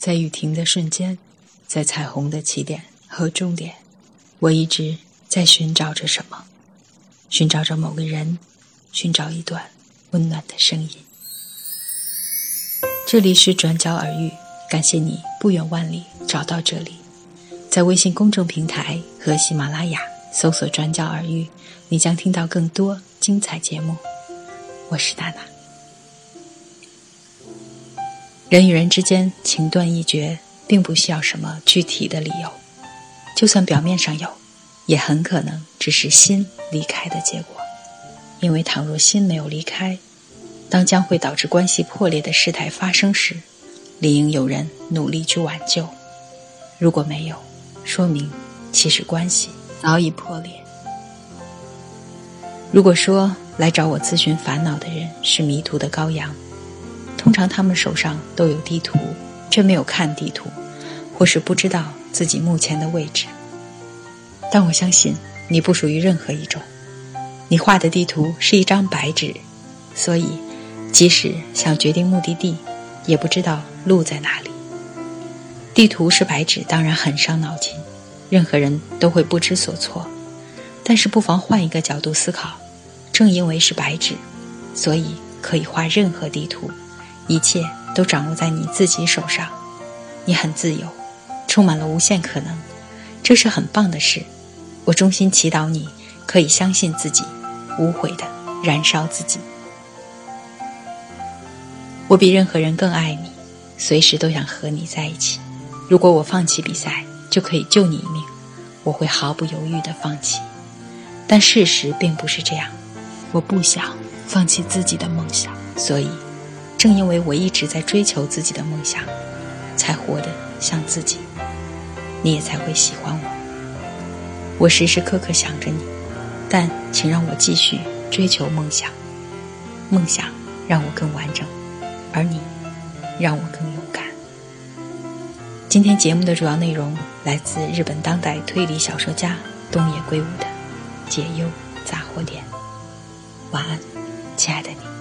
在雨停的瞬间，在彩虹的起点和终点，我一直在寻找着什么，寻找着某个人，寻找一段温暖的声音。这里是转角耳语，感谢你不远万里找到这里，在微信公众平台和喜马拉雅搜索“转角耳语”，你将听到更多精彩节目。我是娜娜。人与人之间情断意绝，并不需要什么具体的理由，就算表面上有，也很可能只是心离开的结果。因为倘若心没有离开，当将会导致关系破裂的事态发生时，理应有人努力去挽救。如果没有，说明其实关系早已破裂。如果说来找我咨询烦恼的人是迷途的羔羊。通常他们手上都有地图，却没有看地图，或是不知道自己目前的位置。但我相信你不属于任何一种，你画的地图是一张白纸，所以即使想决定目的地，也不知道路在哪里。地图是白纸，当然很伤脑筋，任何人都会不知所措。但是不妨换一个角度思考，正因为是白纸，所以可以画任何地图。一切都掌握在你自己手上，你很自由，充满了无限可能，这是很棒的事。我衷心祈祷你可以相信自己，无悔的燃烧自己。我比任何人更爱你，随时都想和你在一起。如果我放弃比赛就可以救你一命，我会毫不犹豫的放弃。但事实并不是这样，我不想放弃自己的梦想，所以。正因为我一直在追求自己的梦想，才活得像自己，你也才会喜欢我。我时时刻刻想着你，但请让我继续追求梦想。梦想让我更完整，而你让我更勇敢。今天节目的主要内容来自日本当代推理小说家东野圭吾的《解忧杂货店》。晚安，亲爱的你。